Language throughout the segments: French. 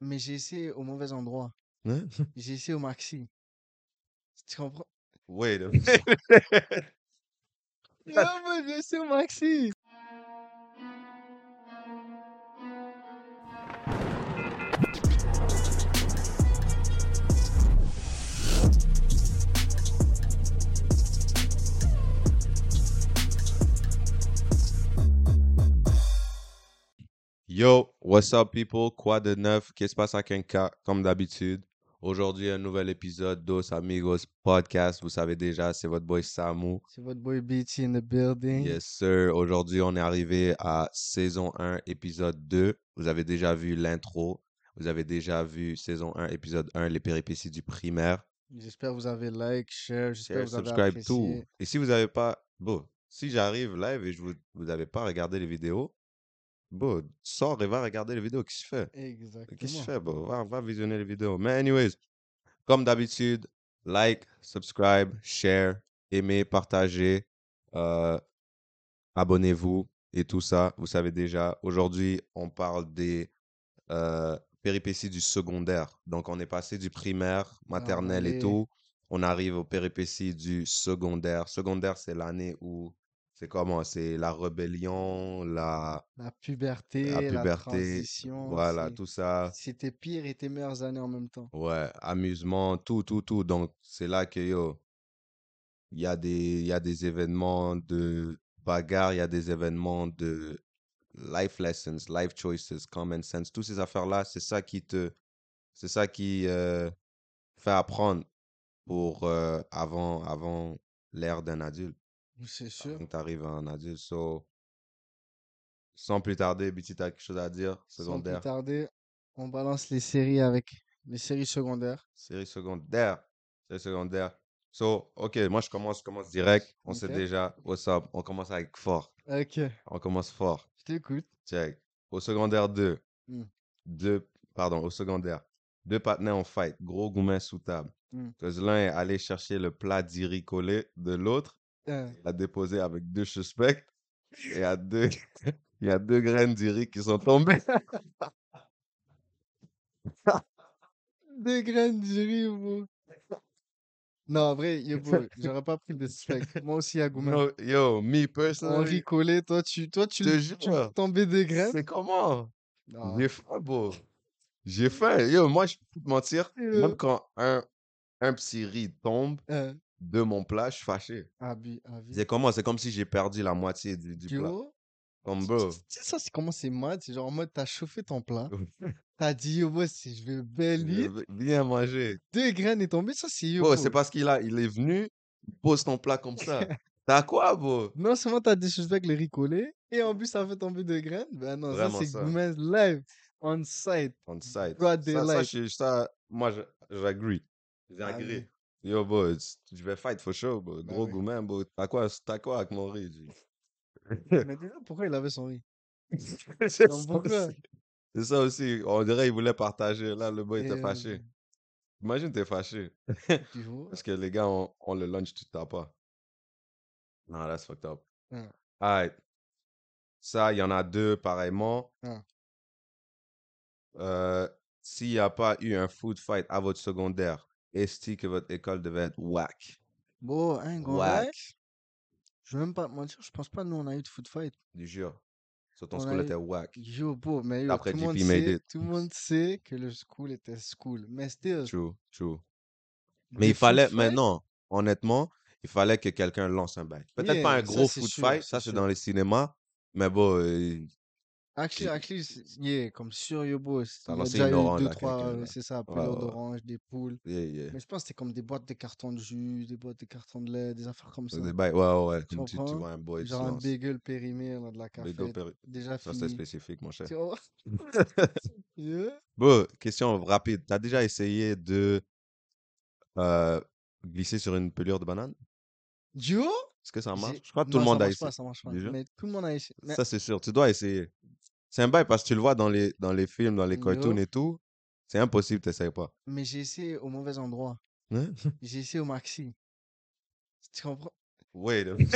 Mais j'ai essayé au mauvais endroit. Hein? J'ai essayé au maxi. Tu comprends? Wait a minute. Non, moi, j'ai essayé au maxi. Yo, what's up people? Quoi de neuf? Qu'est-ce qui se passe à Kenka? Comme d'habitude. Aujourd'hui, un nouvel épisode Dos Amigos Podcast. Vous savez déjà, c'est votre boy Samu. C'est votre boy BT in the building. Yes, sir. Aujourd'hui, on est arrivé à saison 1, épisode 2. Vous avez déjà vu l'intro. Vous avez déjà vu saison 1, épisode 1, les péripéties du primaire. J'espère que vous avez like, share, j'espère Share, que vous avez subscribe, tout. apprécié. Et si vous n'avez pas... Bon, si j'arrive live et je vous vous n'avez pas regardé les vidéos, bon, sors et va regarder les vidéos. Qu'est-ce que tu fais? Qu'est-ce que tu Exactement. fais, bro? Va, va visionner les vidéos. Mais anyways, comme d'habitude, like, subscribe, share, aimez, partagez, euh, abonnez-vous et tout ça. Vous savez déjà, aujourd'hui, on parle des euh, péripéties du secondaire. Donc, on est passé du primaire, maternelle et allez. tout. On arrive aux péripéties du secondaire. Secondaire, c'est l'année où c'est comment? C'est la rébellion, la, La puberté, la la puberté, transition, voilà, tout ça. C'était pire et tes meilleures années en même temps. Ouais, amusement, tout, tout, tout. Donc, c'est là que, yo, il y a des, y a des événements de bagarre, il y a des événements de life lessons, life choices, common sense. Toutes ces affaires-là, c'est ça qui te, c'est ça qui euh, fait apprendre pour euh, avant, avant l'ère d'un adulte. C'est sûr. Quand tu arrives en adulte. So, sans plus tarder, Biti, t'as quelque chose à dire? Sans plus Secondaire? tarder, on balance les séries avec les séries secondaires. Série secondaire. Série secondaire. So, ok, moi je commence, je commence direct. On sait Ok. déjà, what's up? On commence avec fort. Ok, On commence fort. je t'écoute. Check. Au secondaire 2. Hmm. Deux, pardon, au secondaire. Deux partenaires en fight. Gros gourmet sous table. Parce que l'un est allé chercher le plat d'iri collé de l'autre. Il l'a déposé avec deux suspects. Et il y a deux, il y a deux graines d'iri qui sont tombées. Deux graines de riz, bro. Non, en vrai, yo, bro, j'aurais pas pris de suspect. Moi aussi, à Goumen. No, yo, me On personally, ricolait, toi, tu, toi, tu, te tu jure. tombais des graines? c'est comment? J'ai faim, bro. J'ai faim. Yo, moi, je peux te mentir. Euh, Même quand un, un petit riz tombe de mon plat, je suis fâché. abi, abi. C'est comment? C'est comme si j'ai perdu la moitié du, du plat. Comme bro. tu- sais ça, c'est comment c'est mad? C'est genre en mode, t'as chauffé ton plat. T'as dit, yo, moi, si je veux belle J'ai lit, Bien manger. deux graines est tombé. Ça, c'est yo, c'est parce qu'il a, il est venu, il pose ton plat comme ça. T'as quoi, bro? Non seulement t'as disrespect le riz collé, et en plus, ça fait tomber deux graines. Ben non, ça, c'est live, on site. On site. Ça, ça, je- ça, moi, je- j'agree. Ah J'agree. Yo, bro, je vais fight for sure, bro. Bah Gros oui. gourmet, bro. T'as quoi, t'as quoi avec mon riz? Mais déjà, pourquoi il avait son riz? C'est ça aussi. C'est ça aussi. On dirait qu'il voulait partager. Là, le boy Et, était euh, fâché. Imagine, t'es fâché. Parce que les gars ont, ont le lunch, tu t'as pas. Non, that's fucked up. Ouais. Alright. Ça, il y en a deux pareillement. Ah. Euh, S'il n'y a pas eu un food fight à votre secondaire, est-ce que votre école devait être whack? Bon, hein, gros, Whack. je vais même pas te mentir, je pense pas nous on a eu de foot fight. Du jure. Sur ton On school a était eu- whack. Yo, beau, mais yo, D'après tout le monde sait, it. tout le monde sait que le school était school. Mais still, True, true. Mais il foot fallait, fight, maintenant, honnêtement, il fallait que quelqu'un lance un bail. Peut-être pas un gros sûr, fight, ça c'est dans les cinémas, mais bon, euh, Actually, actually, yeah, comme sûr, yo, beau, Ça a il y a déjà eu deux, trois, euh, là. c'est ça, couleur ouais, ouais. d'orange, des poules. yeah, yeah. Mais je pense que c'était comme des boîtes de cartons de jus, des boîtes de cartons de lait, des affaires comme ça. Des ouais, ouais, ouais, Tu tu, vois un boy, Genre un bagel périmé dans de la café, péri- déjà Ça c'est spécifique, mon cher. Yeah. Bon, question rapide. T'as déjà essayé de euh, glisser sur une pelure de banane? Duo? Est-ce que ça marche? Je crois que tout le monde ça a marche pas, essayé. ça marche pas. Déjà? Mais tout le monde a essayé. Mais Ça, c'est sûr. Tu dois essayer. C'est un bail parce que tu le vois dans les, dans les films, dans les cartoons et tout. C'est impossible, t'essayes pas. Mais j'ai essayé au mauvais endroit. Hein? J'ai essayé au maxi. Tu comprends? Wait a minute.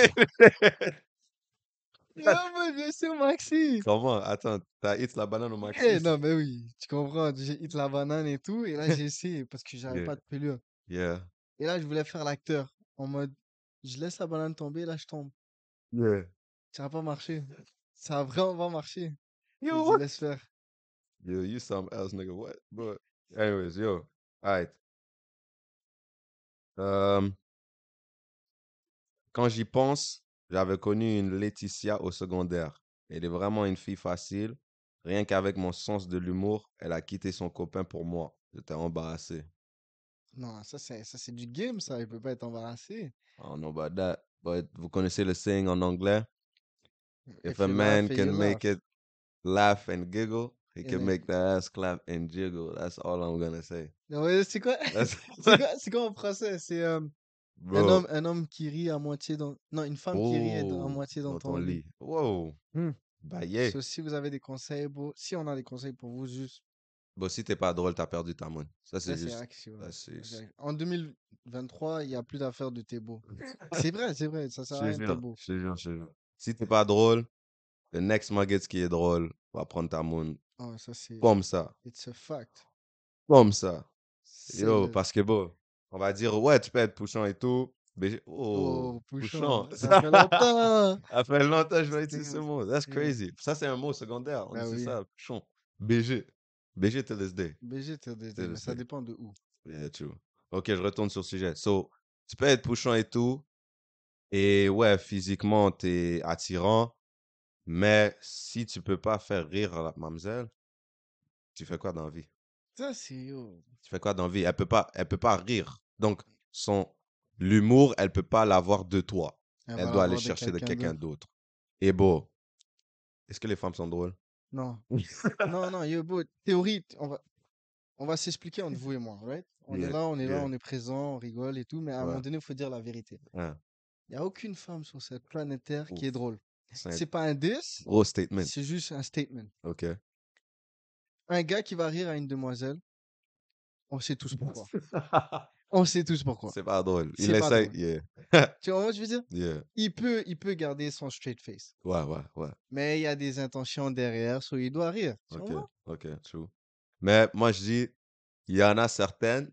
Yo, moi, je suis au maxi. Comment? Attends, t'as hit la banane au maxi? Eh, non, mais oui, tu comprends. J'ai hit la banane et tout. Et là, j'ai essayé parce que j'avais Yeah. pas de pelure. Yeah. Et là, je voulais faire l'acteur. En mode, je laisse la banane tomber, là, je tombe. Yeah. Ça n'a pas marché. Ça a vraiment pas marché. Yo, what? laisse faire. Yo, you something else, nigga. What? But, anyways, yo. Alright. Euh, quand j'y pense, j'avais connu une Laetitia au secondaire. Elle est vraiment une fille facile. Rien qu'avec mon sens de l'humour, elle a quitté son copain pour moi. J'étais embarrassé. Non, ça, c'est ça, c'est du game, ça. Il peut pas être embarrassé. I don't know about that. But vous connaissez le saying en anglais? If If a man can make it laugh and giggle, he can make the ass clap and jiggle. That's all I'm gonna say. Non, mais c'est quoi? C'est quoi, en français? C'est euh, un, homme, un homme qui rit à moitié dans... Non, une femme qui rit à Oh, moitié dans, dans ton ton lit. lit. Wow. Hmm. Bah yeah. So, si vous avez des conseils, bro, si on a des conseils pour vous, juste... Bon, si t'es pas drôle, t'as perdu ta monnaie. Ça, c'est juste. là. En 2023, il n'y a plus d'affaires de t'es beau. C'est vrai, c'est vrai. Ça sert à rien, t'es beau. je te jure, je te jure. Si t'es pas drôle, le next Muggets qui est drôle va prendre ta. Oh, ça, c'est... Comme ça. It's a fact. Comme ça. Yo, parce que bon, on va dire, ouais, tu peux être poussant et tout. Mais oh, Oh, pouchon. Ça fait longtemps. Ça fait longtemps que je vais utiliser ce mot. That's Yeah. crazy. Ça, c'est un mot secondaire. On Bah dit oui. ça, pouchon. BG. BG to this day. BG, C'est le mais ça dépend de où. Yeah, true. Ok, je retourne sur le sujet. So, tu peux être pouchant et tout. Et ouais, physiquement, t'es attirant. Mais si tu peux pas faire rire la mademoiselle, tu fais quoi dans la vie? Ça, c'est... Tu fais quoi dans la vie? Elle peut pas, elle peut pas rire. Donc, son l'humour, elle peut pas l'avoir de toi. Elle doit aller chercher de quelqu'un d'autre. d'autre. Et bon, est-ce que les femmes sont drôles? Non. non, non, yo, bro, théorie, on va, on va s'expliquer entre vous et moi, right? On Yeah, est là, on est là, on est présent, on rigole et tout, mais à un Ouais. moment donné, il faut dire la vérité. Il n'y a aucune femme sur cette planète Terre qui est drôle. C'est pas un diss, gros statement. c'est juste un statement. Ok. Un gars qui va rire à une demoiselle, on sait tous pourquoi. On sait tous pourquoi. C'est pas drôle. Il essaie. Yeah. Tu vois, moi, je veux dire, Yeah. il peut, il peut garder son straight face, Ouais, ouais, ouais. mais il y a des intentions derrière, so il doit rire. Tu Ok, ok, true. Mais moi, je dis, il y en a certaines,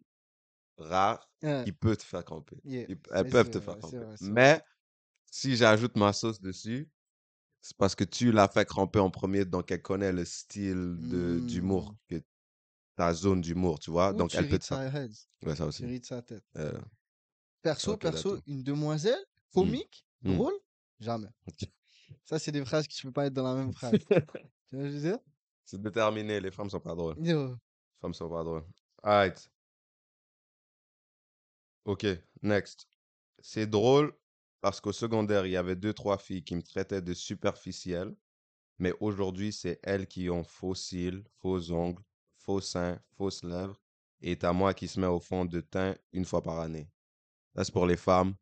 rares, Hein, qui peuvent te faire camper. yeah. Ils- Elles Mais peuvent te vrai, faire camper. vrai, c'est vrai. Mais si j'ajoute ma sauce dessus, c'est parce que tu l'as fait cramper en premier, donc elle connaît le style de d'humour, Mm. que ta zone d'humour, tu vois? Ou Donc tu elle peut te head, Ouais, ça tu aussi. ris de sa tête. Euh, Perso, perso, une demoiselle comique, Mm. drôle, jamais. Ça, c'est des phrases qui ne peux pas être dans la même phrase. tu vois ce que je veux dire? c'est déterminé, les femmes sont pas drôles. Yo, Les femmes sont pas drôles. Alright. Ok, next. C'est drôle parce qu'au secondaire, il y avait deux, trois filles qui me traitaient de superficielle, mais aujourd'hui, c'est elles qui ont faux cils, faux ongles, faux seins, fausses lèvres, et à moi qui se met au fond de teint une fois par année. Ça, c'est pour les femmes.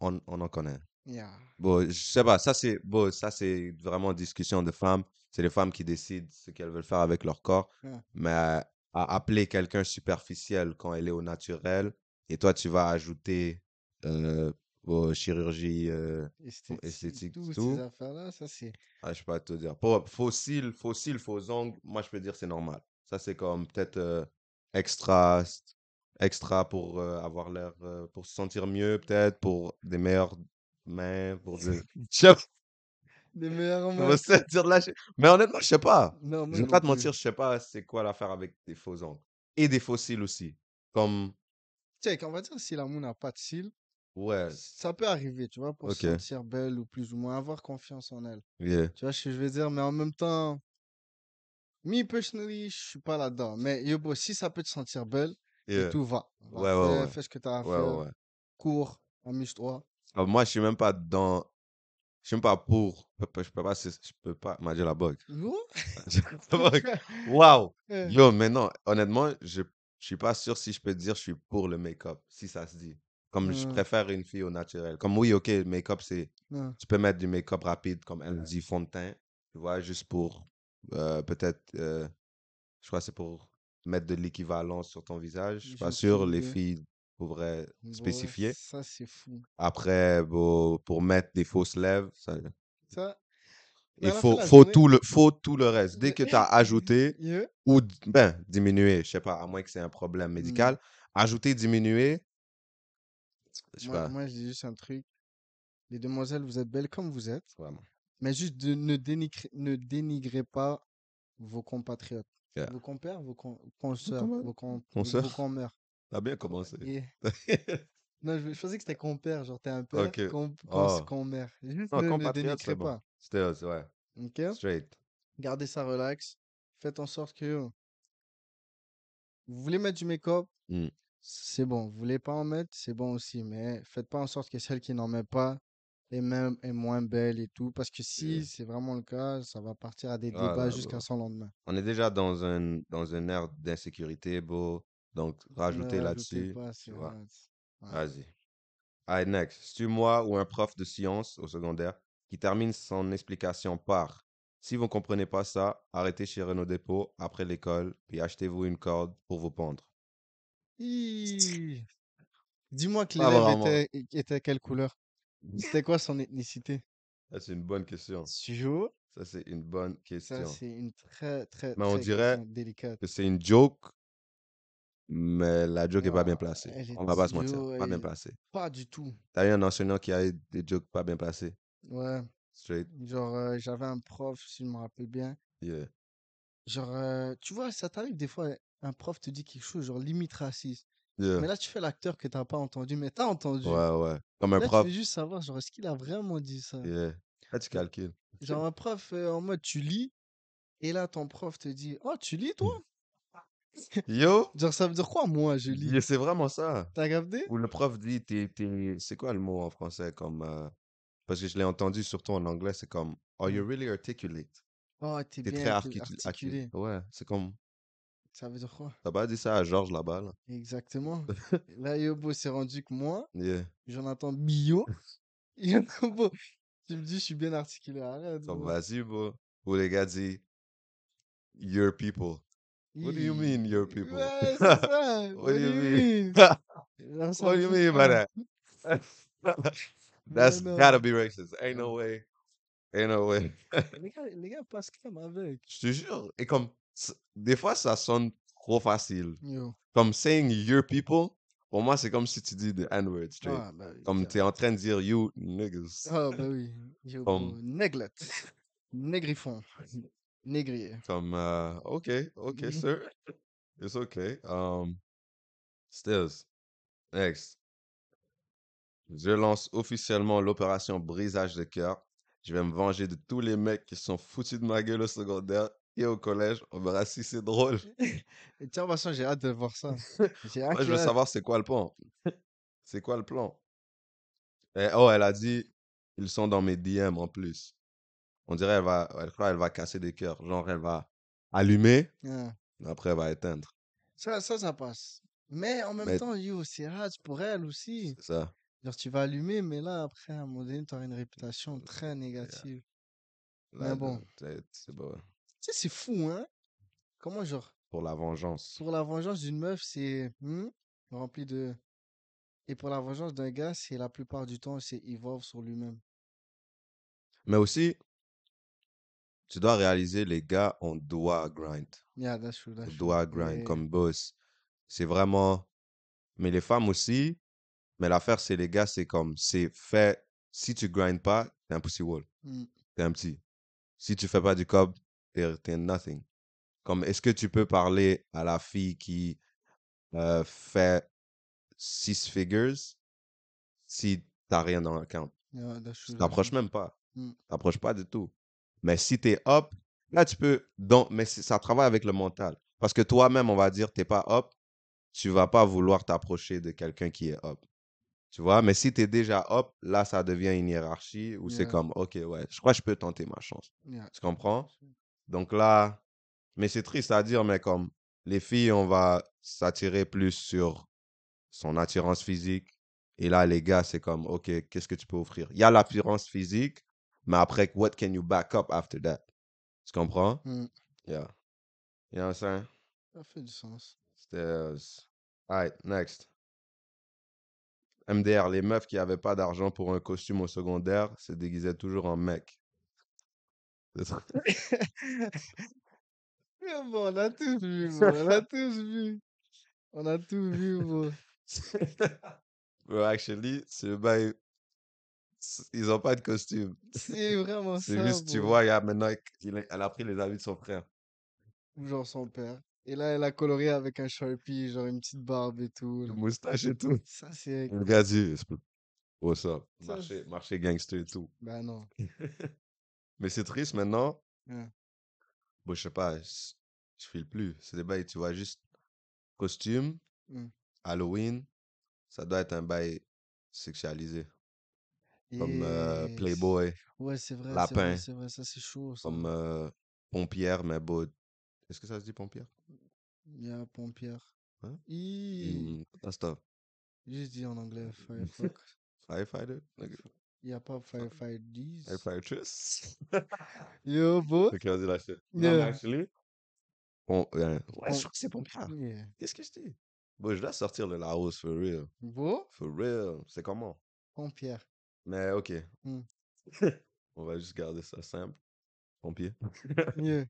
On, on en connaît. yeah. Bon, je sais pas, ça c'est bon, ça c'est vraiment discussion de femmes. C'est les femmes qui décident ce qu'elles veulent faire avec leur corps. Mais à appeler quelqu'un superficiel quand elle est au naturel, et toi tu vas ajouter euh, aux chirurgies, euh, Esthétique, esthétique, toutes tout. ces affaires-là, ça, c'est. ah, je sais pas te dire. Pour fossiles, fossiles, faux ongles, moi je peux dire c'est normal. Ça c'est comme peut-être euh, extra, extra pour euh, avoir l'air, euh, pour se sentir mieux peut-être, pour des meilleures mains, pour des... Des meilleurs Je moments. me sais dire là, je- Mais honnêtement, je sais pas. Non, Je vais pas te mentir, je sais pas c'est quoi l'affaire avec des faux ongles. Et des fossiles aussi. Comme, Check, on va dire si l'amour n'a pas de cils, ouais, ça peut arriver, tu vois, pour se Ok. sentir belle ou plus ou moins, avoir confiance en elle. yeah, Tu vois ce que je veux dire? Mais en même temps, me personally, je suis pas là-dedans. Mais yo, bro, si ça peut te sentir belle, et yeah. tout va. Va, Ouais, ouais, fais, ouais. fais ce que tu as à Ouais, faire. ouais, ouais. Cours, amuse-toi. Alors, moi, je suis même pas dans. Je suis même pas pour. Je peux- je peux pas. Je peux pas. M'a dit la bug. Yo, Waouh! Yo, mais non, honnêtement, je, je suis pas sûr si je peux dire je suis pour le make-up, si ça se dit. Comme je Hmm. préfère une fille au naturel. Comme oui, ok, le make-up, c'est. Tu peux mettre du make-up rapide, comme elle dit, fond de teint, tu vois, juste pour euh, peut-être. euh, je crois que c'est pour mettre de l'équivalence sur ton visage. Je suis pas sûr, les filles pourraient spécifier. Ça, c'est fou. Après, bon, pour mettre des fausses lèvres, ça. Ça, Il fin faut, faut, journée- tout le, faut tout le reste. Dès que tu as ajouté Yeah. ou ben, diminué, je sais pas, à moins que c'est un problème Mm. médical, ajouter, diminuer, je Moi, moi, je dis juste un truc. Les demoiselles, vous êtes belles comme vous êtes, vraiment. mais juste de, ne, dénigrez, ne dénigrez pas vos compatriotes. Yeah. Vos compères, vos con- consoeurs, vos, consoeurs? vos conmères. T'as bien commencé. Yeah. Non, je, je pensais que c'était compère, genre t'es un père, Ok. com, Oh. conmère. Juste Non, ne, ne dénigrez bon. pas. Still, ouais. ok? Straight. Gardez ça relax. Faites en sorte que yo, vous voulez mettre du make-up, Mm. C'est bon. Vous voulez pas en mettre, c'est bon aussi. Mais faites pas en sorte que celle qui n'en met pas est même est moins belle et tout. Parce que si c'est vraiment le cas, ça va partir à des Ah, débats jusqu'à son lendemain. On est déjà dans un, dans une ère d'insécurité, beau. Donc, rajouter rajoutez là-dessus. Vas-y. Next. C'est moi ou un prof de sciences au secondaire qui termine son explication par Si vous ne comprenez pas ça, arrêtez chez Renault Dépôt après l'école, puis achetez-vous une corde pour vous pendre. Hi. Dis-moi que Pas l'élève vraiment. était, était quelle couleur? C'était quoi son ethnicité? Ça, c'est une bonne question. Sujo? Ça, c'est une bonne Ça, question. c'est une très, très, Mais on très dirait question délicate. que c'est une joke, mais la joke est pas bien Ah, placée. elle est On va pas se mentir. Pas bien elle- placée. Pas du tout. T'as eu un enseignant qui a eu des jokes pas bien placés? Ouais. Straight. Genre, euh, j'avais un prof, si je me rappelle bien. Yeah. Genre, euh, tu vois, ça t'arrive des fois, un prof te dit quelque chose, genre limite raciste. Yeah. Mais là, tu fais l'acteur que t'as pas entendu, mais t'as entendu. Ouais, ouais. Comme un Là, prof. tu veux juste savoir, genre, est-ce qu'il a vraiment dit ça? Yeah. Là, tu calcules. Genre, un prof euh, en mode, tu lis, et là, ton prof te dit, oh, tu lis, toi? Yo! Genre, ça veut dire quoi, moi, je lis? C'est vraiment ça. T'as capté? Où le prof dit, t'es, t'es- c'est quoi le mot en français comme. euh, Parce que je l'ai entendu surtout en anglais, c'est comme Are you really articulate? Oh, t'es T'es bien très arti- articu- articulé. articulé. Ouais, c'est comme. Ça veut dire quoi? T'as pas dit ça à Georges là-bas, là? Exactement. Là, Yobo s'est rendu que moi, Yeah. Jonathan Billot, Yobo, tu me dis, je suis bien articulé. Arrête. Bro. vas-y, bro. Ou les gars disent Your people. What do you mean, your people? Ouais, c'est ça. What do you mean? Ça What do you mean by that? Mais That's non. gotta be racist. Ain't no way. Ain't no way. Les gars, les gars passent crème avec. Je te jure. Et comme, des fois, ça sonne trop facile. Yo. Comme saying your people, pour moi, c'est comme si tu dis the N-word straight. Ah, bah oui. Comme tu es en train de dire you niggas. Ah, bah oui. Yobo. Comme- Néglette. Négrifon. Négrier. Comme, euh, ok, ok, Mhm. sir. It's okay. Um, Stills. Next. Je lance officiellement l'opération brisage de cœur. Je vais me venger de tous les mecs qui sont foutus de ma gueule au secondaire et au collège. On verra si c'est drôle. Tiens, façon, j'ai hâte de voir ça. Moi, je veux savoir c'est quoi le plan. C'est quoi le plan? Et, oh, elle a dit, ils sont dans mes DM en plus. On dirait elle va, elle croit elle va casser des cœurs. Genre, elle va allumer, Ah. après elle va éteindre. Ça, ça, ça passe. Mais en même Mais- temps, yo, c'est hard pour elle aussi. C'est ça. Genre, tu vas allumer, mais là, après, à un moment donné, tu auras une réputation très négative. Là, Mais bon. c'est bon. Sais, c'est fou, hein? Comment, genre, Pour la vengeance. pour la vengeance d'une meuf, c'est hmm, rempli de. Et pour la vengeance d'un gars, c'est la plupart du temps, c'est evolve sur lui-même. Mais aussi, tu dois réaliser, les gars, on doit grind. Yeah, that's true, On true. doit grind comme boss. C'est vraiment. Mais les femmes aussi. Mais l'affaire, c'est les gars, c'est comme. C'est fait. Si tu grindes pas, t'es un pussy wall. Hmm. T'es un petit. Si tu fais pas du cob, t'es t'es nothing. Comme, est-ce que tu peux parler à la fille qui euh, fait six figures si t'as rien dans l'account? Yeah, Tu t'approches même pas. Mm. T'approches pas du tout. Mais si t'es up, là, tu peux. Donc, mais ça travaille avec le mental. Parce que toi-même, on va dire, t'es pas up, tu vas pas vouloir t'approcher de quelqu'un qui est up. Tu vois? Mais si t'es déjà up, là, ça devient une hiérarchie où c'est comme, OK, ouais, je crois que je peux tenter ma chance. Yeah. Tu comprends? Donc là, mais c'est triste à dire, mais comme les filles, on va s'attirer plus sur son attirance physique. Et là, les gars, c'est comme, OK, qu'est-ce que tu peux offrir? Il y a l'apparence physique, mais après, what can you back up after that? Tu comprends? Hmm. Yeah. You know what I'm saying? Ça fait du sens. C'était. Alright, next. MDR, les meufs qui avaient pas d'argent pour un costume au secondaire se déguisaient toujours en mec. Bon, on a tous vu. On a tous vu. On a tout vu, bro. Bro, actually, c'est le bail. Ils ont pas de costume. C'est vraiment C'est ça, juste, tu vois, il y a maintenant, elle a pris les habits de son frère. Genre son père. Et là, elle a coloré avec un Sharpie, genre une petite barbe et tout. Le là. moustache et tout. Ça, c'est... What's up? Ça, Marché, c'est- marché gangster et tout. Ben non. Mais c'est triste maintenant. Ouais. Bon, je sais pas, je je file plus. C'est des bails, tu vois, juste costume, Mm. Halloween, ça doit être un bail sexualisé. Comme euh. Playboy, Ouais, c'est vrai, Lapin. c'est vrai. Ça, c'est chaud, ça. comme euh, Pompière, mais beau. Est-ce que ça se dit Pompière? Il y a Pompière. Hein? Tough. Juste dit en anglais, Firefox. Firefighter? Il n'y a pas Firefighters. Firefightress? Yo. Ok, on dit la shit. Non, mais actually, bon, ouais, ouais, je crois que c'est Pompière. Yeah. Qu'est-ce que je dis? Bon, je dois sortir le Laos, for real. Bro, For real. C'est comment? Pompière. Mais ok. Hmm. on va juste garder ça simple. Pompier. Yeah.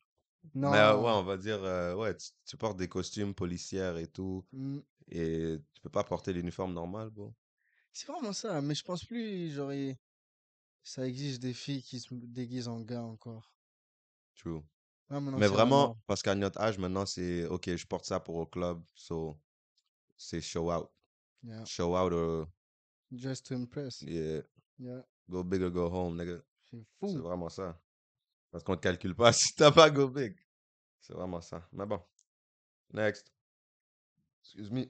Non. Mais euh, ouais, on va dire, euh, ouais, tu, tu portes des costumes policières et tout, Mm. et tu peux pas porter l'uniforme normal, bon. C'est vraiment ça, mais je pense plus, il- ça exige des filles qui se déguisent en gars encore. True. Maintenant, Mais c'est vraiment, parce qu'à notre âge, maintenant, c'est, ok, je porte ça pour au club, so, c'est show out. Yeah. Show out or, Just to impress. yeah, Yeah. go big or go home, nigga. C'est C'est fou. vraiment ça. Parce qu'on te calcule pas si t'as pas go big. C'est vraiment ça. Mais bon. Next. Excuse me.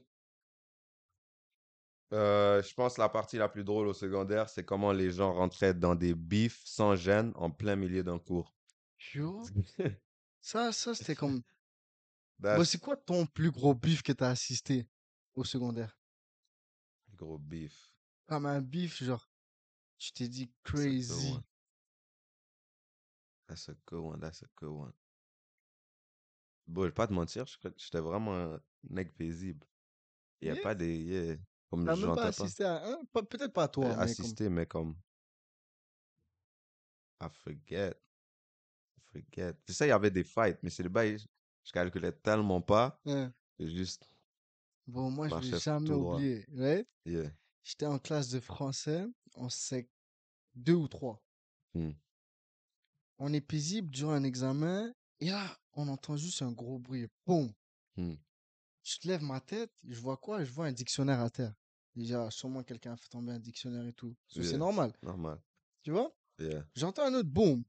Euh, je pense que la partie la plus drôle au secondaire, c'est comment les gens rentraient dans des bifs sans gêne en plein milieu d'un cours. Yo. Ça, ça, c'était comme. That's Bon, c'est quoi ton plus gros bif que t'as assisté au secondaire? gros beef. Comme un bif, genre, tu t'es dit crazy. That's a good one. That's a good one. Bon, je vais pas te mentir, j'étais vraiment un mec paisible. Il y a pas des. yeah, Comme T'as même pas assisté à un? Peut-être pas Euh, toi, mais comme. assister, mais comme. I forget. I forget. Je sais, il y avait des fights, mais c'est le bail. Je calculais tellement pas Hein. que juste. Bon, moi, je vais Marchait jamais. Ouais? Yeah. J'étais en classe de français, en sec 2 ou 3. Hmm. On est paisible durant un examen, et là, on entend juste un gros bruit. Boum! Hmm. Je te lève ma tête, je vois quoi? Je vois un dictionnaire à terre. Déjà, sûrement quelqu'un a fait tomber un dictionnaire et tout. C'est normal, Normal. tu vois? Yeah. J'entends un autre boum.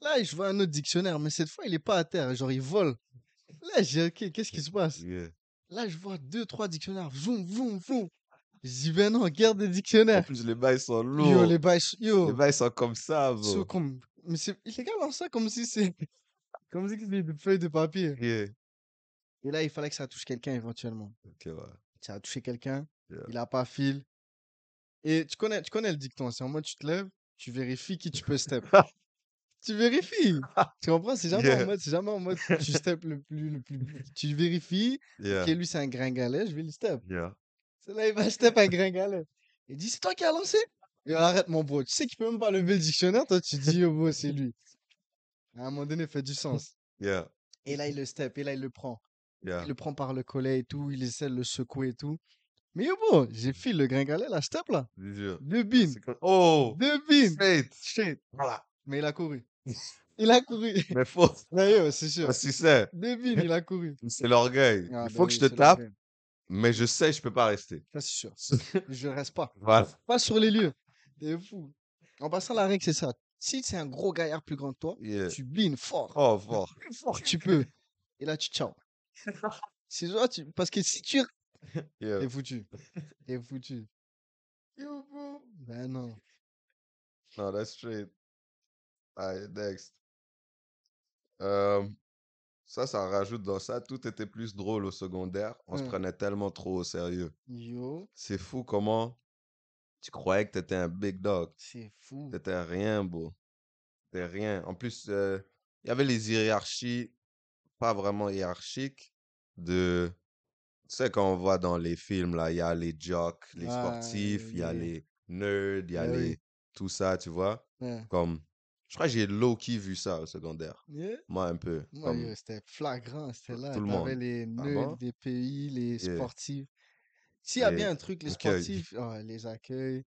Là, je vois un autre dictionnaire, mais cette fois, il est pas à terre. Genre, il vole. Là, j'ai ok, qu'est-ce qui se passe? Yeah. Là, je vois deux, trois dictionnaires. Vroom, vroom, vroom. Je dis, ben non, garde des En dictionnaires. plus, les bails sont Yo, lourds. les bails, Les bails sont comme ça, bro. comme, mais c'est illégal en ça, comme si c'est, comme si c'était des feuilles de papier. Yeah. Et là, il fallait que ça touche quelqu'un éventuellement. Ok, ouais. Ça a touché quelqu'un, Yeah. il a pas fil. Et tu connais, tu connais le dicton, c'est en mode, tu te lèves, tu vérifies qui tu peux step. tu vérifies. Tu comprends? C'est jamais en mode, c'est jamais en mode, tu step le plus, le plus, tu vérifies, Yeah. que lui c'est un gringalet, je vais le step. Yeah. C'est là, il va step un gringalet. Il dit, c'est toi qui as lancé? Et arrête mon bro, tu sais qu'il peut même pas lever le dictionnaire, toi tu dis, oh bro, c'est lui. À un moment donné, il fait du sens. Yeah. Et là, il le step, et là, il le prend. Yeah. Il le prend par le collet et tout, il essaie de le secouer et tout. Mais yo, bro, j'ai fait le gringalet, là, step là. Deux comme- Oh! Deux bines. Straight! Straight. Voilà. Mais il a couru. Il a couru. Mais faut. Là, yo, c'est sûr. Si c'est. Deux bines, il a couru. C'est l'orgueil. Ah, Il bah faut que oui, je te tape, mais je sais, je peux pas rester. Ça, c'est sûr. Je reste pas. Voilà. Pas sur les lieux. T'es fou. En passant, la règle, c'est ça. Si c'est un gros gaillard plus grand que toi, Yeah. tu bines fort. Oh, fort. Plus fort tu peux. Et là, tu ciao. C'est ça, tu... Parce que si tu. Yeah. T'es foutu. T'es foutu. Yo, bro. Ben non. No, that's straight. Alright, next. Euh, ça, ça rajoute dans ça. Tout était plus drôle au secondaire. On se Ouais. prenait tellement trop au sérieux. Yo, C'est fou comment tu croyais que t'étais un big dog. c'est fou. T'étais rien, beau. T'étais rien. En plus, euh, il y avait les hiérarchies, pas vraiment hiérarchiques, de... Tu sais, quand on voit dans les films, là, il y a les jocks, les Ouais, sportifs, il y a les- nerds, il y a oui. les... Tout ça, tu vois? Ouais. Comme Je crois que j'ai low-key vu ça au secondaire. Yeah? Moi, un peu. Comme, c'était flagrant, c'était là. tout le monde. les Ah bon? des pays, les Yeah. sportifs. S'il y a bien un truc, les sportifs, ah, les accueils.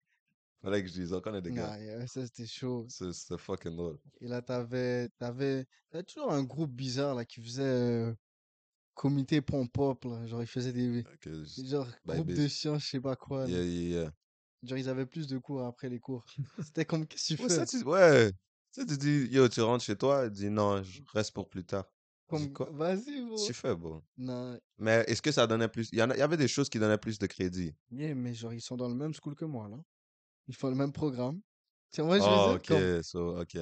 Fallait que je dise, on connaît des gars. Ah, yeah, ça, c'était chaud. C'est c'est fucking drôle. Et là, t'avais, t'avais, t'avais toujours un groupe bizarre, là, qui faisait euh, comité pom-pop, là. Genre, ils faisaient des, Ok, je- genre, Bah, groupe de sciences, je sais pas quoi, là. Yeah, yeah, yeah. Genre, ils avaient plus de cours après les cours. C'était comme, qu'est-ce que tu Ouais, fais? ça, tu, ouais. Tu dis, yo, tu rentres chez toi, tu dis, non, je reste pour plus tard. Comme, quoi? vas-y, bro. Tu fais, bon. Non, Mais est-ce que ça donnait plus? Il y, en a- il y avait des choses qui donnaient plus de crédit? yeah, mais genre, ils sont dans le même school que moi, là. Ils font le même programme. Tu vois, je Oh, ok, comme, so, ok.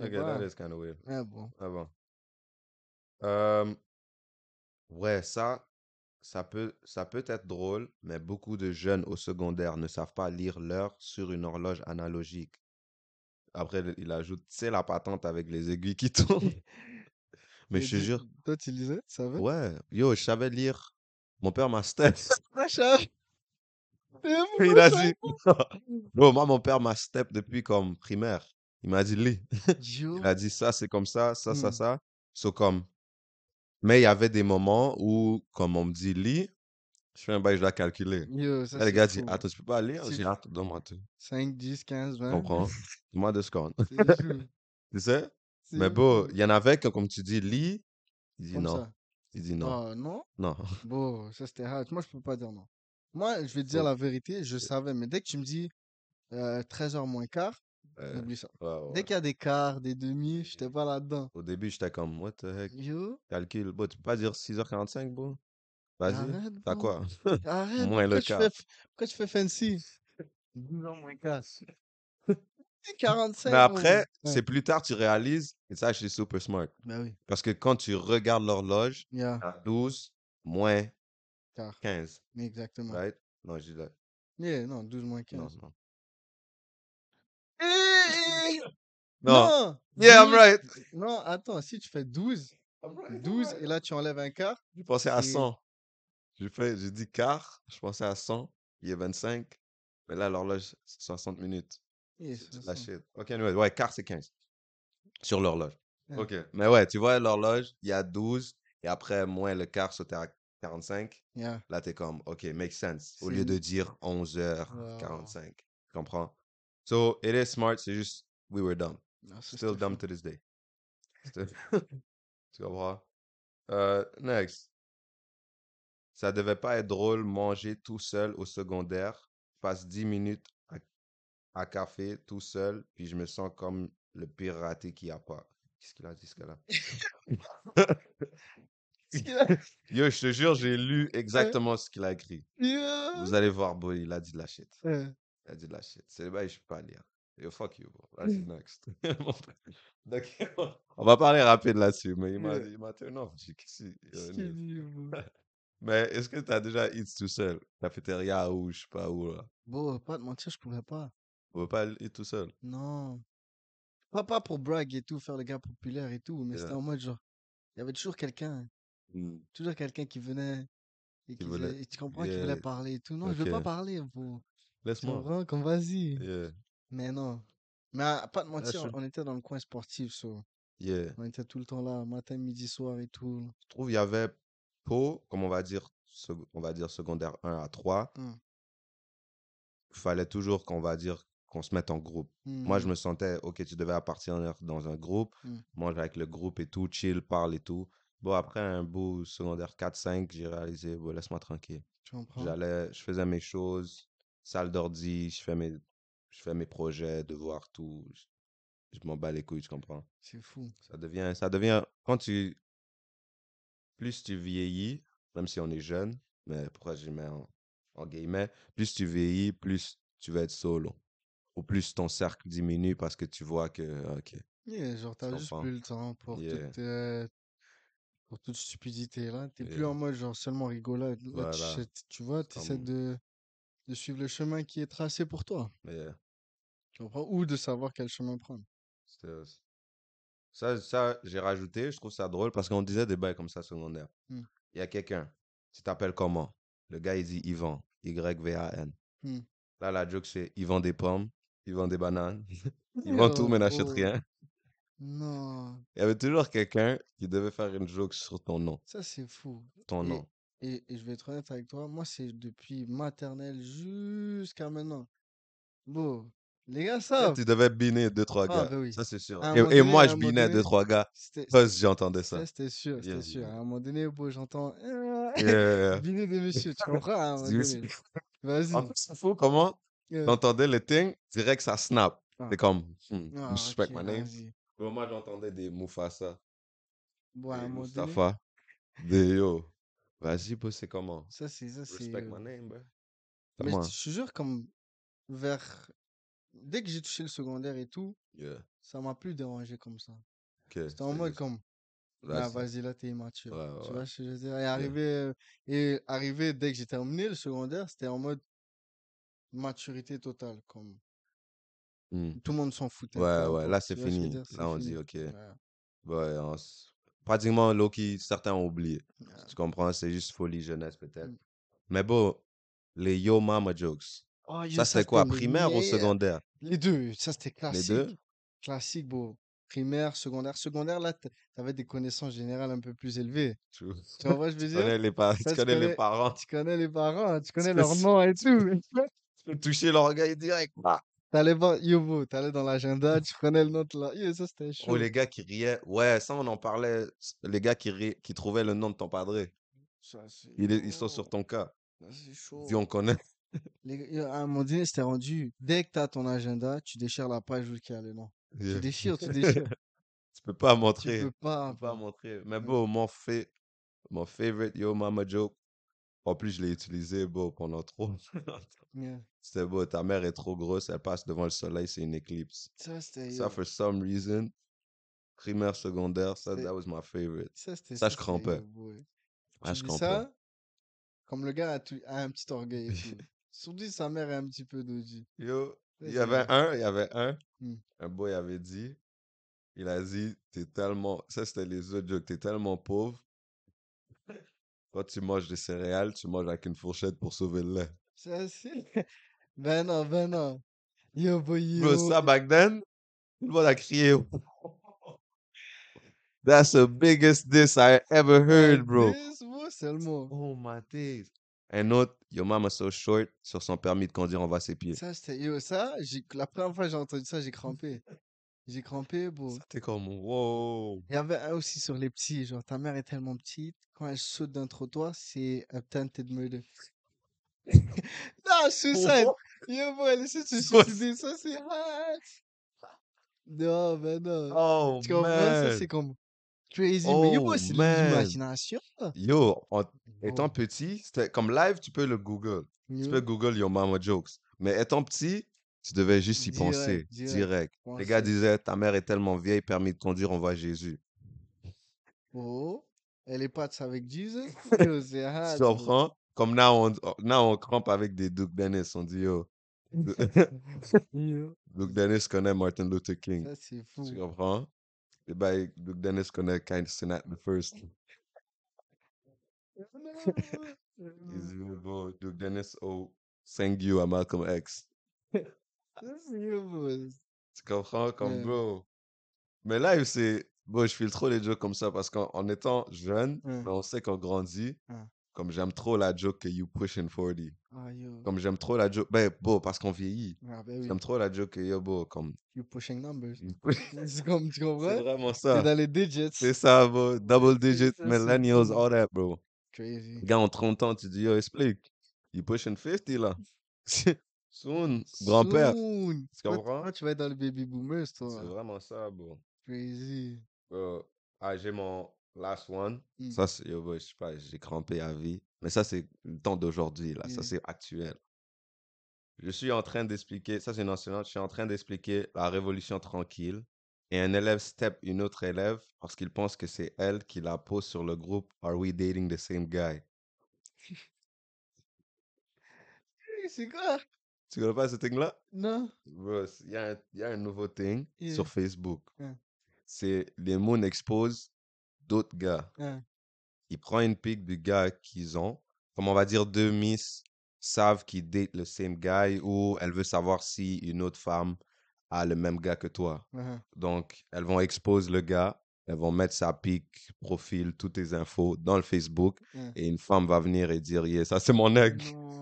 Ok, pas. that is kind of weird. Ah bon. Ah bon. Euh, ouais, ça, ça peut, ça peut être drôle, mais beaucoup de jeunes au secondaire ne savent pas lire l'heure sur une horloge analogique. Après, il ajoute, sais, la patente avec les aiguilles qui tournent. Mais Et je te jure, Toi, tu lisais, tu savais? ouais, yo, je savais lire. Mon père m'a step. Ah, je savais. Mais pourquoi Il a dit, Bro, moi, mon père m'a step depuis comme primaire. Il m'a dit, lis. Il a dit, ça, c'est comme ça, ça, ça, Hmm. ça. So, comme. Mais il y avait des moments où, comme on me dit, lis, je fais un bail, je dois calculer. Yo, ça le gars dit, attends, tu peux pas lire? J'ai attends, donne-moi tout. 5, 10, 15, Tu 20. comprends? Donne-moi deux secondes. Tu sais? Mais bon, il y en avait que, comme tu dis, lis. Il dit Comme non. ça. Il dit non. Ah, non? Non. Bon, ça c'était hard. Moi, je peux pas dire non. Moi, je vais te dire la vérité, je savais, mais dès que tu me dis euh, 13h moins quart, Euh, oublie ça. ouais, ouais, Dès qu'il y a des quarts, des demi, j'étais pas là-dedans. Au début, j'étais comme, what the heck? Yo, Calcul. Bon, tu peux pas dire 6h45, bon? Vas-y. T'as quoi? Arrête, Moins le quart. fais, pourquoi tu fais fancy? 12 ans moins 4. 45. Mais après, Ouais. c'est plus tard, tu réalises, et ça, je suis super smart. Ben oui, Parce que quand tu regardes l'horloge, yeah, à 12 moins quart. 15, Exactement. right? Non, je dis là. Yeah, non, 12 moins Non, 15. non. Eh, Non. Non! Yeah, I'm 12 right. Non, attends, si tu fais 12, 12 et là tu enlèves un quart, Je pensais à c'est- 100. J'ai fait, j'ai dit quart, je pensais à 100, il est 25. Mais là, l'horloge, c'est 60 minutes. yeah, C'est c'est de la ça. shit. Ok, anyway, ouais, quart, c'est 15. Sur l'horloge. Yeah. Ok. Mais ouais, tu vois, l'horloge, il y a 12, et après, moins le quart, sauter à 45. Yeah. Là, t'es comme, OK, makes sense. Au lieu de dire 11h45. Wow. Tu comprends? So, it is smart, c'est juste, we were dumb. Still dumb to this day. Tu comprends? Euh, next. Ça devait pas être drôle manger tout seul au secondaire. Passe 10 minutes à, à café tout seul, puis je me sens comme le pire raté qu'il n'y a pas. Qu'est-ce qu'il a dit, ce gars-là? Yo, je te jure, j'ai lu exactement ce qu'il a écrit. Yeah. Vous allez voir, boy, il a dit de la shit. Il a dit de la shit. C'est le bail, je peux pas lire. Yo, fuck you, bro. Vas-y, next. Donc, on va parler rapide là-dessus, mais il m'a Yeah. il m'a turn off. J'ai dit, euh? Mais est-ce que tu as déjà eat tout seul? Cafétéria ou je sais pas où, là? Bon, pas te mentir, je pourrais pas. On veut pas eat tout seul? Non. Pas, pas pour brag et tout, faire le gars populaire et tout, mais c'était en mode genre, il y avait toujours quelqu'un, Hmm. toujours quelqu'un qui venait et qui, voulait- disait- et tu comprends, qui voulait Yeah. parler et tout. Non, je veux pas parler. Tu Laisse-moi. comprends, comme vas-y. Yeah. Mais non. Mais à pas te mentir, on était dans le coin sportif, so. Yeah. On était tout le temps là, matin, midi, soir et tout. Je trouve il y avait Pau, comme on va dire, sec- on va dire secondaire 1 à 3. Hmm. Il fallait toujours qu'on va dire qu'on se mette en groupe. Moi, je Hmm. me sentais, ok, tu devais appartenir dans un groupe, Mm. manger avec le groupe et tout, chill, parle et tout. Bon, après un beau secondaire 4-5, j'ai réalisé, bon, laisse-moi tranquille. Tu comprends? J'allais, je faisais mes choses, salle d'ordi, je fais mes, je fais mes projets, devoirs, tout. Je, je m'en bats les couilles, tu comprends? C'est fou. Ça devient, ça devient, quand tu, plus tu vieillis, même si on est jeune, mais pourquoi je mets en, en guillemets, plus tu vieillis, plus tu vas être solo. Ou plus ton cercle diminue parce que tu vois que, ok, Yeah, genre, t'as juste plus le temps pour Yeah. toute, euh, pour toute stupidité là. T'es plus Yeah. en mode genre seulement rigolade. Là, tu, Voilà. sais- tu vois, t'essaies Comme- de, de suivre le chemin qui est tracé pour toi. mais euh, Tu comprends? Ou de savoir quel chemin prendre. c'était- ça, ça j'ai rajouté, je trouve ça drôle parce qu'on disait des bails comme ça secondaire. Hmm. Il y a quelqu'un, tu t'appelles comment? Le gars, il dit Yvan, Y-V-A-N. Hmm. Là, la joke, c'est vend des pommes, vend des bananes, vendent tout, Yo, mais n'achètent oh, rien. Non, Il y avait toujours quelqu'un qui devait faire une joke sur ton nom. ça c'est fou. Ton Et, nom. et, et je vais être honnête avec toi, moi c'est depuis maternelle jusqu'à maintenant. Bon, les gars Là, savent. tu devais biner deux, trois Ah, gars. ben oui. Ça, c'est sûr. Et, moi, je binais deux, donné, trois gars. Parce que j'entendais ça ça. c'était sûr, Yeah, c'était sûr. À un moment donné, bon, j'entends Yeah. biner des messieurs, tu comprends? C'est- En Vas-y. plus, c'est fou comment Yeah. t'entendais le thing, direct ça snap. Ah. C'est comme, hmm, Ah, respect ok, my name. Bon, moi, j'entendais des Mufasa, Bon, à un des moment donné, Mustafa, des yo. Vas-y, bro, c'est comment? ça c'est, ça c'est, Respect euh, my name, bro. mais je Comment? te je te jure, comme vers, dès que j'ai touché le secondaire et tout, Yeah. ça m'a plus dérangé comme ça. Ok, C'était en c'est mode juste- comme, ah, c'est- vas-y, là, t'es immature. Ouais, Tu ouais. vois ce que je veux dire? Et arrivé, euh, et arrivé dès que j'ai terminé le secondaire, c'était en mode maturité totale. Comme Hmm. tout le monde s'en foutait. Ouais, ouais, là, tu c'est vois ce que je veux fini. dire? C'est Là, on fini. dit, ok. Ouais, Ouais, on s- pratiquement, Loki, certains ont oublié. ouais. Tu comprends? C'est juste folie jeunesse, peut-être. Mm. Mais bon, les Yo Mama jokes. Oh, yo, Ça, ça, c'était quoi? c'était les Primaire ou meilleurs. secondaire? Les deux, ça c'était Les classique. deux? Classique, beau. Primaire, secondaire. Secondaire, là, t'avais des connaissances générales un peu plus élevées. Tu, Tu vois je veux tu dire? connais les, par- tu connais les connais, parents. tu connais les parents, tu connais peux leur nom et tout. Tu peux toucher l'orgueil direct. T'allais voir, yo, beau, t'allais dans l'agenda, tu prenais le nom de là. Yo, ça c'était Oh, chaud. les gars qui riaient. Ouais, ça, on en parlait. Les gars qui, ri- qui trouvaient le nom de ton padré. Ça, c'est Ils, sont sur ton cas. ça, c'est chaud. on connaît. Les yo, à un moment donné, c'était rendu, dès que t'as ton agenda, tu déchires la page où il y a le nom. Tu déchires, tu déchires. Tu peux pas Tu montrer. peux Tu pas, peux pas montrer. Mais bon, mon, fa- mon favorite Yo Mama joke. En plus, je l'ai utilisé bon, pendant trop. Yeah. C'était beau. Ta mère est trop grosse. Elle passe devant le soleil. C'est une éclipse. Ça, c'était, Ça, for some reason. Primaire, secondaire. Ça, c'était, that was my favorite. ça, c'était, Ça, ça, je crampais. Ah, je crampais. ça, comme le gars a, a un petit orgueil. Surtout sa mère est un petit peu doji. Yo, il y avait un, il y avait un, Hmm. un boy avait dit, il a dit, t'es tellement, ça c'était les autres jokes, t'es tellement pauvre, quand tu manges des céréales, tu manges avec une fourchette pour sauver le lait. ça, c'est, ben non, ben non. Yo, boy, Bro, yo. ça, back then, tout le monde a crié. That's the biggest diss I ever heard, bro. moi, seulement. Oh my days. Un autre, your mama so short, sur son permis de conduire, on va ses pieds. Ça, c'était, yo, ça, j'ai, la première fois que j'ai entendu ça, j'ai crampé. J'ai crampé. Ça, t'es comme, wow. Il y avait un aussi sur les petits, genre ta mère est tellement petite, quand elle saute d'un trottoir, c'est attempted murder. non, suicide! Yo, bro, elle essaie de se Suicide. suicider, ça c'est! Non, ben non. Oh Tu comprends? Ça man. c'est comme crazy. Mais yo, Oh c'est de man. l'imagination. Yo, en étant petit, c'était comme live, tu peux le Google. Tu peux Google Your Mama Jokes. Mais étant petit, tu devais juste y penser, direct, direct. Les gars disaient, ta mère est tellement vieille, permis de conduire, on voit Jésus. Oh, elle est pattes avec Jesus. Yo, c'est Tu comprends? Comme là, on, là, on crampe avec des Duke Dennis. On dit, yo, Yo, Duke Dennis connaît Martin Luther King. ça c'est Tu fou. comprends? Et ben, Duke Dennis connaît Kind Sinat the First. Il dit, bon, Duke Dennis, oh, thank you à Malcolm X. C'est bro. Tu comprends? Comme, Ouais, bro. Mais là, c'est. Bon, je file trop les jokes comme ça parce qu'en en étant jeune, ouais, mais on sait qu'on grandit. ouais. Comme j'aime trop la joke que you pushing 40. Ah, yo. Comme j'aime trop la joke. Ben, bon, parce qu'on vieillit. Ah, ben oui. J'aime trop la joke que yo, bon, comme. You pushing numbers. push- C'est comme, tu C'est comprends? vraiment T'es ça. dans les digits. C'est ça, bro. Double C'est digit, ça, c'est millennials, all that, bro. Crazy. Gars, en 30 ans, tu dis, yo, explique. You pushing 50 là. Soon, grand-père. Soon. Tu comprends? toi, tu vas être dans les baby boomers, C'est toi. vraiment ça, bro. Crazy. Ah, j'ai mon last one. Mm. Ça, c'est, je sais pas, j'ai crampé à vie. Mais ça, c'est le temps d'aujourd'hui, là. Ça, c'est actuel. Je suis en train d'expliquer, ça, c'est une enseignante, je suis en train d'expliquer la révolution tranquille. Et un élève step une autre élève parce qu'il pense que c'est elle qui la pose sur le groupe Are we dating the same guy? C'est quoi? Tu connais pas ce thing-là? Non. Il y, a un- y a un nouveau thing Yeah. sur Facebook. C'est les moons exposent d'autres gars. Hein. Il prend une pic du gars qu'ils ont. Comme on va dire, deux miss savent qu'ils datent le same guy ou elle veut savoir si une autre femme à le même gars que toi. Uh-huh. Donc, elles vont exposer le gars, elles vont mettre sa pic, profil, toutes tes infos dans le Facebook. Et une femme va venir et dire, yeah, ça c'est mon nègre. Non.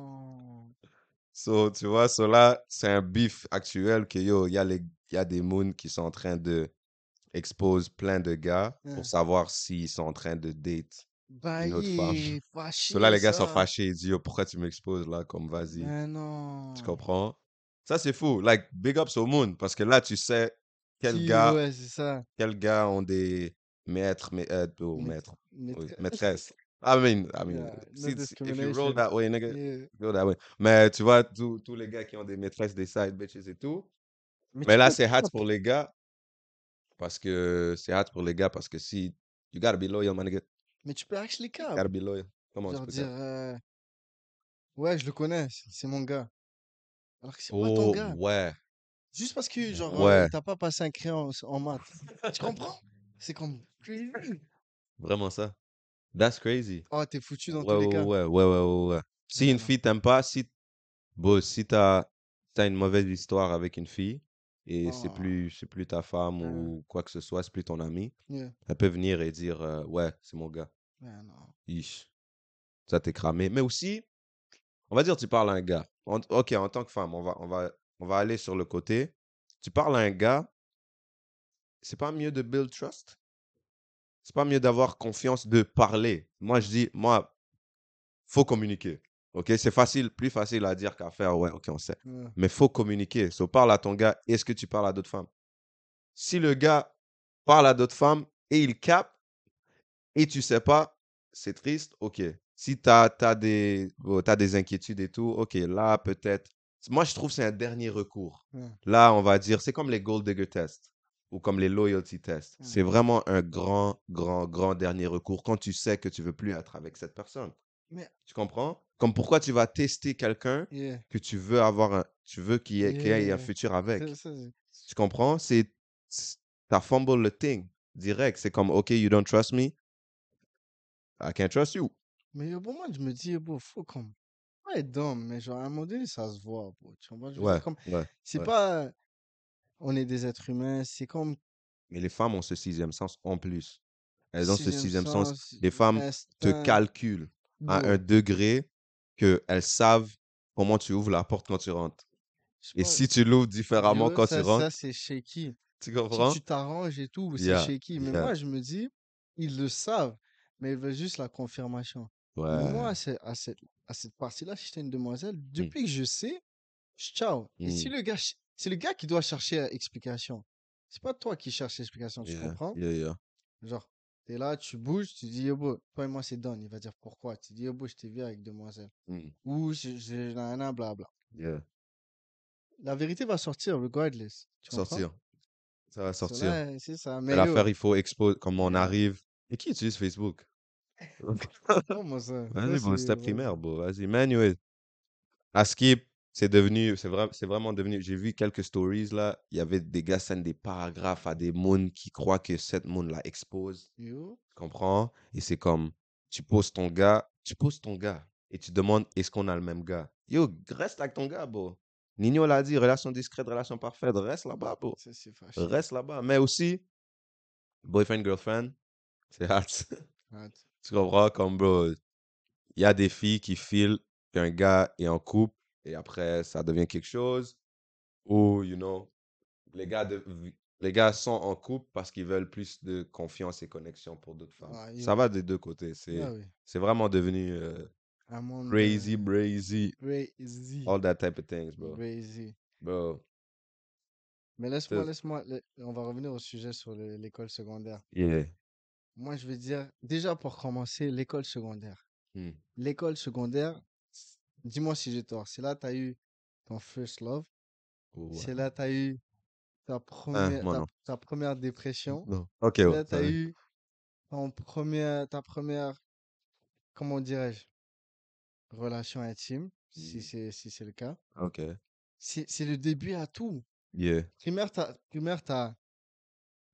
So, tu vois, so là, c'est un bif actuel que yo, il y, a les- y a des moons qui sont en train de expose plein de gars pour savoir s'ils sont en train de date. Bah, Une autre femme. fâché, So là, les gars sont fâchés, ils disent, yo, pourquoi tu m'exposes là, comme vas-y? Non. Tu comprends? Ça, c'est fou. Like, big ups au moon, parce que là, tu sais quel Qui- gars, Ouais, c'est ça. quels gars ont des maîtres, euh, oh, Maître- maîtres, oui, maîtresses. I mean, I mean, Yeah, no si- if you roll that way, nigga, Yeah. go that way. Mais tu vois, tous les gars qui ont des maîtresses, des side bitches et tout. Mais, Mais tu là, c'est hard pas- pour les gars. Parce que c'est hard pour les gars parce que si. You gotta be loyal, my nigga. Mais tu peux actually You cap. gotta be loyal. Comment tu Genre peux dire, euh, ouais, je le connais, c'est mon gars. Alors que c'est pas ton Oh, gars. ouais. Juste parce que, genre, Ouais. euh, t'as pas passé un crayon en, en maths. tu comprends? C'est comme. Vraiment ça. That's crazy. Oh, t'es foutu dans Ouais, tous les ouais, cas. ouais, ouais, ouais, ouais. Si une fille t'aime pas, si. Bon, si t'as as une mauvaise histoire avec une fille et c'est Oh. plus, c'est plus ta femme ou quoi que ce soit, c'est plus ton ami, Yeah. elle peut venir et dire euh, Ouais, c'est mon gars. Ouais, non. Ish. Ça t'est cramé. Mais aussi, on va dire, tu parles à un gars. En- ok, en tant que femme, on va, on, va, on va aller sur le côté. Tu parles à un gars, c'est pas mieux de build trust? C'est pas mieux d'avoir confiance, de parler. Moi, je dis, moi, faut communiquer. Ok, c'est facile, plus facile à dire qu'à faire. Ouais, ok, on sait. Ouais. Mais faut communiquer. So, parle à ton gars. Est-ce que tu parles à d'autres femmes? Si le gars parle à d'autres femmes et il capte et tu sais pas, c'est triste. Ok. Si tu as, des, oh, des inquiétudes et tout, ok, là, peut-être. Moi, je trouve que c'est un dernier recours. Ouais. Là, on va dire, c'est comme les gold digger tests ou comme les loyalty tests. Ouais. C'est vraiment un grand, grand, grand dernier recours quand tu sais que tu veux plus être avec cette personne. Mais- Tu comprends? Comme pourquoi tu vas tester quelqu'un Yeah. que tu veux avoir un, tu veux qu'il y ait, ait un futur avec. Ça, Tu comprends? C'est, t'as fumble le thing direct. C'est comme, OK, you don't trust me. I can't trust you. Mais pour moi, je me dis, bro, faut comme. Être dumb, mais genre, à un moment donné, ça se voit, bro. Tu comprends? Ouais, ouais. c'est ouais. pas. On est des êtres humains, c'est comme. Mais les femmes ont ce sixième sens en plus. Elles ont ce sixième sens. sens, Les femmes te calculent à un degré qu'elles savent comment tu ouvres la porte quand tu rentres. Et si tu l'ouvres différemment quand ça, tu rentres, ça c'est shaky. tu Si comprends? tu t'arranges et tout, c'est Yeah, shaky. Mais yeah. moi, je me dis, ils le savent, mais ils veulent juste la confirmation. Ouais. Moi, à, ce- à cette, à cette partie-là, si j'étais une demoiselle, Hmm. depuis que je sais, je ciao. Et si Mm. le gars, c'est le gars qui doit chercher euh, explication. C'est pas toi qui cherches l'explication, tu Yeah, comprends? yeah, yeah. Genre, t'es là, tu bouges, tu dis, yo, bro, toi et moi, c'est done. Il va dire pourquoi? Tu dis, yo, bro, je t'ai vu avec demoiselle. Mm, Ou, je, je, blabla. yeah. La vérité va sortir, regardless. Tu? Sortir. Ça va So sortir. C'est ça. Mais l'affaire, il faut exposer comment on arrive. Et qui utilise Facebook? Vas-y, c'est- c'était primaire, bro. Vas-y, mais anyway. À Skip, c'est devenu, c'est vrai, c'est vraiment devenu. J'ai vu quelques stories là. Il y avait des gars sendent des paragraphes à des moons qui croient que cette moon la expose. Yo, Tu comprends? Et c'est comme, tu poses ton gars, tu poses ton gars et tu demandes est-ce qu'on a le même gars? Yo, reste avec ton gars, bro. Nino l'a dit, relation discrète, relation parfaite, reste là-bas, bro. ça, c'est fâché. Reste là-bas. Mais aussi, boyfriend, girlfriend, c'est hard. Arrête. Tu comprends? Comme, bro, il y a des filles qui filent qu'un gars est en couple et après, ça devient quelque chose. Ou, you know, les gars, de, les gars sont en couple parce qu'ils veulent plus de confiance et connexion pour d'autres femmes. Ah, Ça va des deux côtés. C'est Ah oui. c'est vraiment devenu euh, crazy, euh, brazy, crazy. all that type of things, bro. Crazy. Bro, Mais laisse-moi, laisse-moi, la- on va revenir au sujet sur le- l'école secondaire. yeah. Moi, je vais dire, déjà pour commencer, l'école secondaire. Hmm. L'école secondaire, dis-moi si j'ai tort. C'est là que tu as eu ton first love. Ouais. C'est là que tu as eu ta première, moi ta, non. ta première dépression. Non. Ok, C'est ouais. là que tu as ouais. eu ton première, ta première, comment dirais-je, relation intime, si Mm. c'est si c'est le cas. Ok. C'est c'est le début à tout. Yeah. Primaire, t'as, primaire, t'as,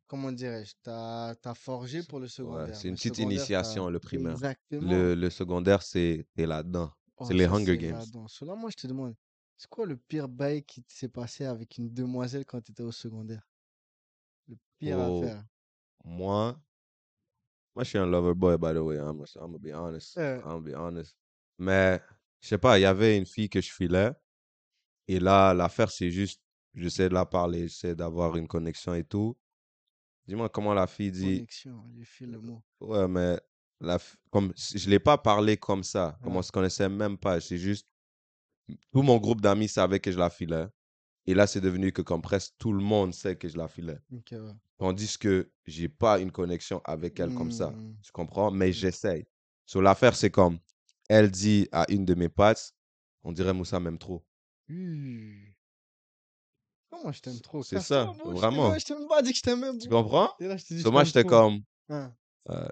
comment dirais-je, t'as, t'as forgé pour le Ouais, secondaire. c'est une Le petite secondaire, t'as- initiation, le primaire. Exactement. Le, le secondaire, c'est t'es là-dedans. Oh, c'est les ça, Hunger c'est Games. là, moi, je te demande, C'est quoi le pire bail qui s'est passé avec une demoiselle quand tu étais au secondaire? Le pire à Oh, moi, moi, je suis un lover boy, by the way. I'm, I'm gonna be honest. Euh, I'm gonna be honest. Mais, je sais pas, il y avait une fille que je filais. Et là, l'affaire, c'est juste, j'essaie de la parler, j'essaie d'avoir une connexion et tout. Dis-moi comment la fille dit. connexion, j'ai fait le mot. Ouais, mais la, comme, je l'ai pas parlé comme ça. Comme on se connaissait même pas. C'est juste, tout mon groupe d'amis savait que je la filais. Et là, c'est devenu que comme presque tout le monde sait que je la filais. Ouais. Tandis que j'ai pas une connexion avec elle comme ça. Hmm. Tu comprends? Mais j'essaye. Sur l'affaire, c'est comme, elle dit à une de mes potes, on dirait Moussa m'aime trop. Uh. Comment je t'aime trop? C'est ça, t'ai vraiment. Je t'ai même pas dit que je t'aimais, Tu comprends? Et là, je dit So moi, t'aime j'étais comme, Hein. euh,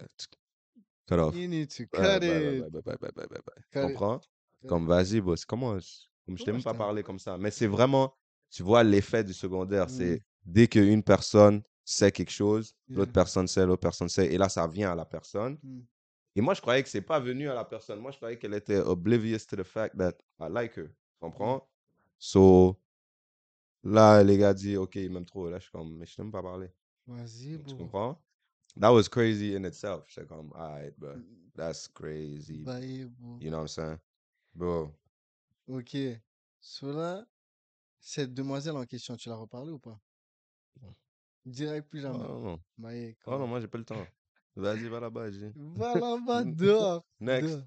cut off. You need to Ouais, cut bye, bye, it. bye, bye, bye, bye, bye, bye. Tu Cut it. comprends? Comme, vas-y, boss. Comment, je, comme je t'ai même pas parlé comme ça. Mais c'est vraiment, tu vois, l'effet du secondaire. Hmm. C'est dès qu'une personne sait quelque chose, l'autre personne sait, l'autre personne sait. Et là, ça vient à la personne. Hmm. Et moi, je croyais que c'est pas venu à la personne. Moi, je croyais qu'elle était oblivious to the fact that I like her. Tu comprends? So, là, les gars disent, OK, il m'aime trop. Là, je suis comme, mais je t'aime pas parler. Vas-y, Tu comprends? That was crazy in itself. J'étais comme, alright, bro. That's crazy. Bye, bro. You know what I'm saying? Bro. Ok. Cela, cette demoiselle en question, tu l'as reparlé ou pas? Non. Direct plus Oh jamais. non, non. Bye, Oh non, moi, j'ai pas le temps. Vas-y, va là-bas, j'ai. Va là-bas, dehors. Next. dehors.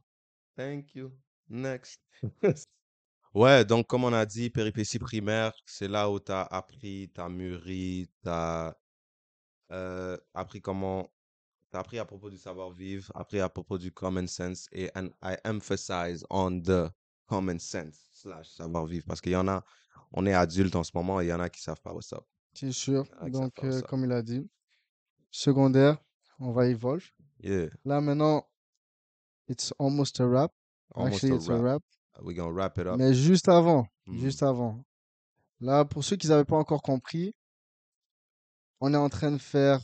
Thank you. Next. Ouais, donc comme on a dit, péripéties primaires, c'est là où tu as appris, tu as mûri, tu as appris comment, tu as appris à propos du savoir-vivre, appris à propos du common sense et and I emphasize on the common sense slash savoir-vivre parce qu'il y en a, on est adulte en ce moment et il y en a qui savent pas what's up. C'est sûr. Donc, euh, comme il a dit, secondaire, on va. Yeah, Là, maintenant, it's almost a wrap. almost Actually, a it's a wrap. wrap. We're gonna wrap it up. Mais juste avant, Hmm. juste avant. Là, pour ceux qui n'avaient pas encore compris, on est en train de faire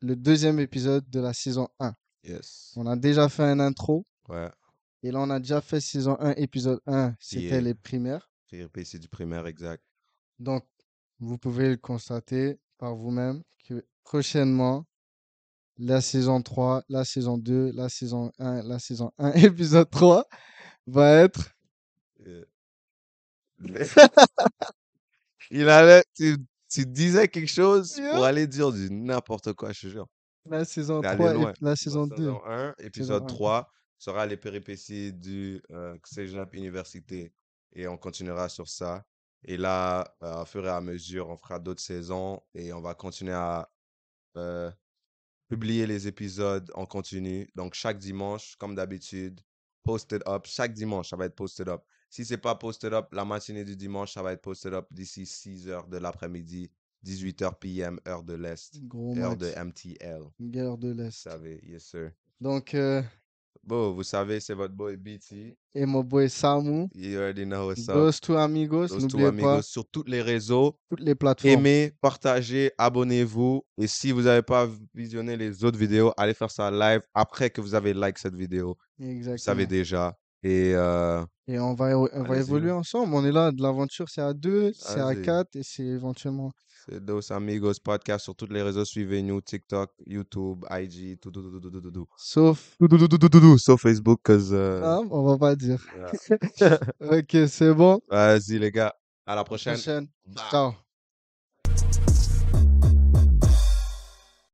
le deuxième épisode de la saison 1. Yes. On a déjà fait un intro. Ouais, Et là, on a déjà fait saison 1, épisode 1. C'était les primaires. péripéties du primaire, exact. Donc, vous pouvez le constater par vous-même que prochainement, la saison 3, la saison 2, la saison 1, la saison 1, épisode 3 va être Yeah. Il allait, tu, tu disais quelque chose Yeah. pour aller dire du n'importe quoi, je te jure. la saison T'es allé 3 et loin. la saison 2. saison 1, épisode un. 3 sera les péripéties du euh, Cégep Université. Et on continuera sur ça. Et là, euh, au fur et à mesure, on fera d'autres saisons et on va continuer à euh, publier les épisodes en continu. Donc, chaque dimanche, comme d'habitude, posted up. Chaque dimanche, ça va être posted up. Si c'est pas posted up, la matinée du dimanche, ça va être posted up d'ici 6 heures de l'après-midi, 18 h PM, heure de l'Est, Gros heure max. de MTL. Guerre de Vous l'Est. savez, yes sir. Donc, euh, Bon, vous savez, c'est votre boy BT. et mon boy Samu. You already know what's up. Those two amigos. Those two amigos pas, sur tous les réseaux. toutes les plateformes. Aimez, partagez, abonnez-vous. Et si vous n'avez pas visionné les autres vidéos, allez faire ça live après que vous avez like cette vidéo. Vous savez Exactement. déjà. Et euh, Et on va, on va évoluer ensemble. On est là, de l'aventure, c'est à deux, c'est à quatre et c'est éventuellement. c'est Dos Amigos Podcast sur tous les réseaux. Suivez-nous TikTok, YouTube, IG, tout, tout, tout, tout, tout, tout, tout. Sauf. Tout, tout, tout, tout, tout, tout, tout, Sauf Facebook, cause. euh, Ah, on va pas dire. yeah. Ok, c'est bon. Vas-y, les gars. À la prochaine. Prochaine. Bye. Ciao.